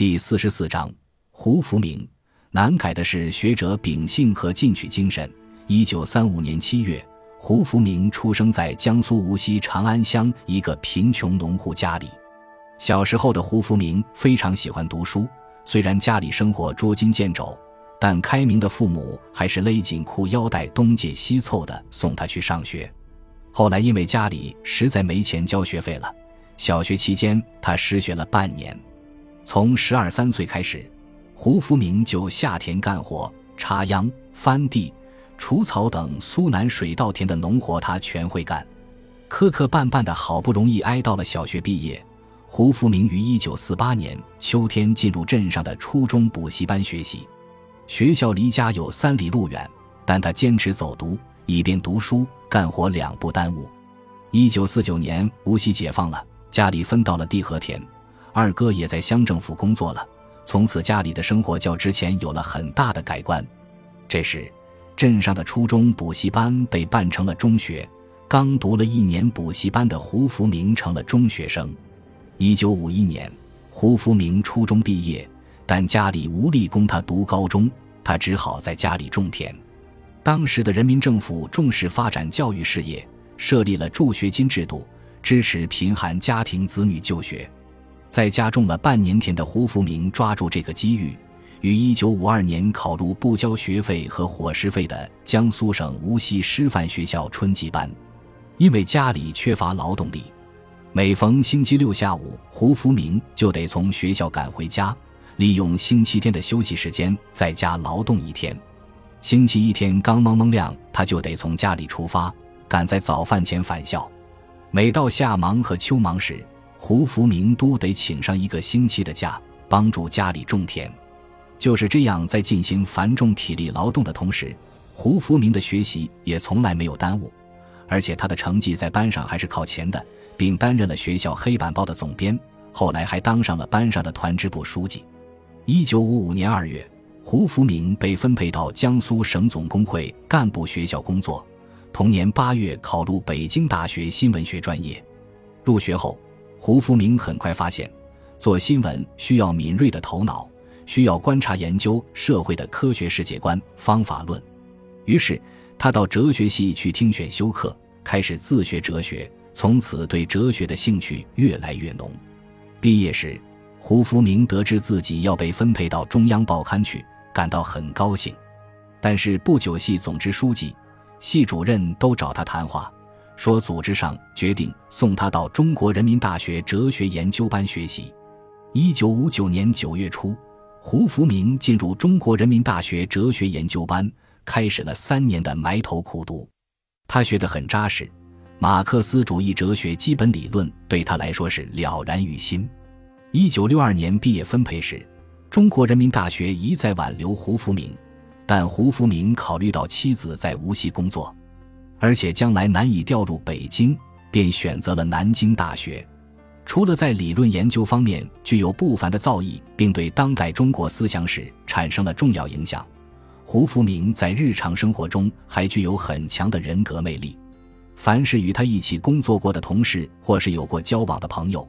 第四十四章，胡福明。难改的是学者秉性和进取精神。一九三五年七月，胡福明出生在江苏无锡长安乡一个贫穷农户家里。小时候的胡福明非常喜欢读书，虽然家里生活捉襟见肘，但开明的父母还是勒紧裤腰带，东借西凑的送他去上学。后来因为家里实在没钱交学费了，小学期间他失学了半年。从十二三岁开始。胡福明就下田干活，插秧、翻地、除草等苏南水稻田的农活，他全会干。磕磕绊绊的，好不容易挨到了小学毕业。胡福明于一九四八年秋天进入镇上的初中补习班学习。学校离家有三里路远，但他坚持走读，以便读书干活两不耽误。一九四九年，无锡解放了，家里分到了地和田，二哥也在乡政府工作了。从此，家里的生活较之前有了很大的改观。这时，镇上的初中补习班被办成了中学。刚读了一年补习班的胡福明成了中学生。一九五一年，胡福明初中毕业，但家里无力供他读高中，他只好在家里种田。当时的人民政府重视发展教育事业，设立了助学金制度，支持贫寒家庭子女就学。在家种了半年田的胡福明抓住这个机遇，于1952年考入不交学费和伙食费的江苏省无锡师范学校春季班。因为家里缺乏劳动力，每逢星期六下午，胡福明就得从学校赶回家，利用星期天的休息时间在家劳动一天。星期一天刚蒙蒙亮，他就得从家里出发，赶在早饭前返校。每到夏忙和秋忙时，胡福明都得请上一个星期的假，帮助家里种田。就是这样，在进行繁重体力劳动的同时，胡福明的学习也从来没有耽误，而且他的成绩在班上还是靠前的，并担任了学校黑板报的总编，后来还当上了班上的团支部书记。一九五五年二月，胡福明被分配到江苏省总工会干部学校工作，同年八月考入北京大学新闻学专业。入学后。胡福明很快发现，做新闻需要敏锐的头脑，需要观察研究社会的科学世界观、方法论。于是，他到哲学系去听选修课，开始自学哲学，从此对哲学的兴趣越来越浓。毕业时，胡福明得知自己要被分配到中央报刊去，感到很高兴。但是不久，系总支书记、系主任都找他谈话。说组织上决定送他到中国人民大学哲学研究班学习。一九五九年九月初，胡福明进入中国人民大学哲学研究班，开始了三年的埋头苦读。他学得很扎实，马克思主义哲学基本理论对他来说是了然于心。一九六二年毕业分配时，中国人民大学一再挽留胡福明，但胡福明考虑到妻子在无锡工作。而且将来难以调入北京，便选择了南京大学。除了在理论研究方面具有不凡的造诣，并对当代中国思想史产生了重要影响，胡福明在日常生活中还具有很强的人格魅力。凡是与他一起工作过的同事或是有过交往的朋友，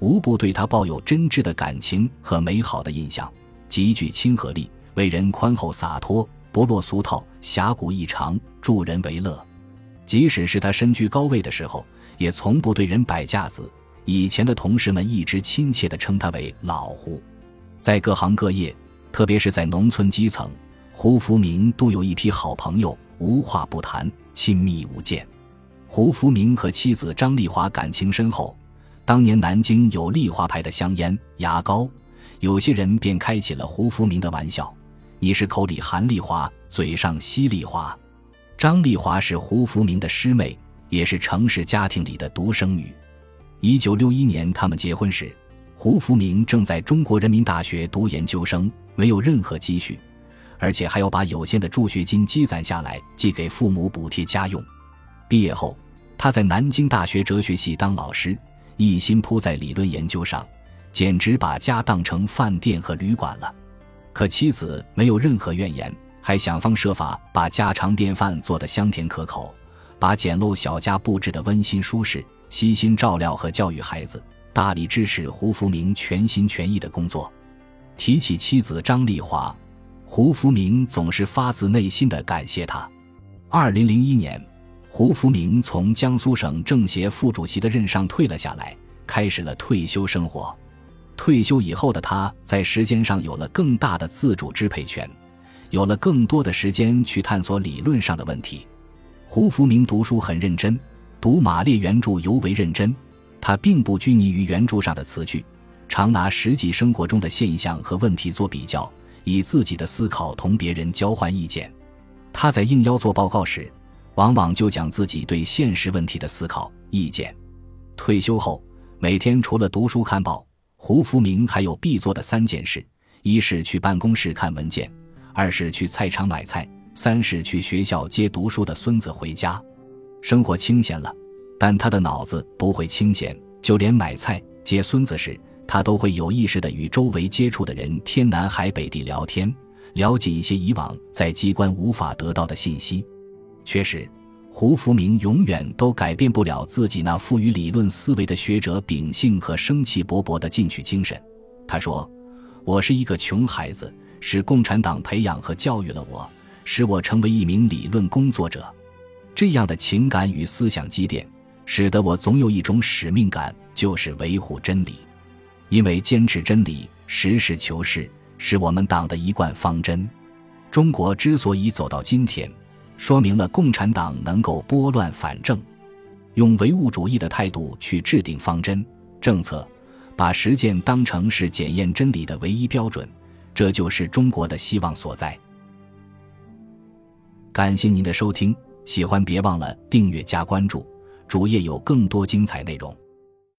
无不对他抱有真挚的感情和美好的印象，极具亲和力，为人宽厚洒脱，不落俗套，侠骨异常，助人为乐。即使是他身居高位的时候，也从不对人摆架子。以前的同事们一直亲切地称他为“老胡”。在各行各业，特别是在农村基层，胡福明都有一批好朋友，无话不谈，亲密无间。胡福明和妻子张丽华感情深厚。当年南京有丽华牌的香烟、牙膏，有些人便开起了胡福明的玩笑：“你是口里含丽华，嘴上吸丽华。”张丽华是胡福明的师妹，也是城市家庭里的独生女。一九六一年他们结婚时，胡福明正在中国人民大学读研究生，没有任何积蓄，而且还要把有限的助学金积攒下来寄给父母补贴家用。毕业后，他在南京大学哲学系当老师，一心扑在理论研究上，简直把家当成饭店和旅馆了。可妻子没有任何怨言。还想方设法把家常便饭做得香甜可口，把简陋小家布置得温馨舒适，悉心照料和教育孩子，大力支持胡福明全心全意的工作。提起妻子张丽华，胡福明总是发自内心的感谢她。二零零一年，胡福明从江苏省政协副主席的任上退了下来，开始了退休生活。退休以后的他，在时间上有了更大的自主支配权，有了更多的时间去探索理论上的问题。胡福明读书很认真，读马列原著尤为认真。他并不拘泥于原著上的词句，常拿实际生活中的现象和问题做比较，以自己的思考同别人交换意见。他在应邀做报告时，往往就讲自己对现实问题的思考意见。退休后，每天除了读书看报，胡福明还有必做的三件事：一是去办公室看文件，二是去菜场买菜，三是去学校接读书的孙子回家。生活清闲了。但他的脑子不会清闲，就连买菜接孙子时，他都会有意识地与周围接触的人天南海北地聊天，了解一些以往在机关无法得到的信息。确实，胡福明永远都改变不了自己那富于理论思维的学者秉性和生气勃勃的进取精神。他说：“我是一个穷孩子，是共产党培养和教育了我，使我成为一名理论工作者。”这样的情感与思想积淀。使得我总有一种使命感，就是维护真理，因为坚持真理、实事求是是我们党的一贯方针。中国之所以走到今天，说明了共产党能够拨乱反正，用唯物主义的态度去制定方针政策，把实践当成是检验真理的唯一标准，这就是中国的希望所在。感谢您的收听，喜欢别忘了订阅加关注。主页有更多精彩内容。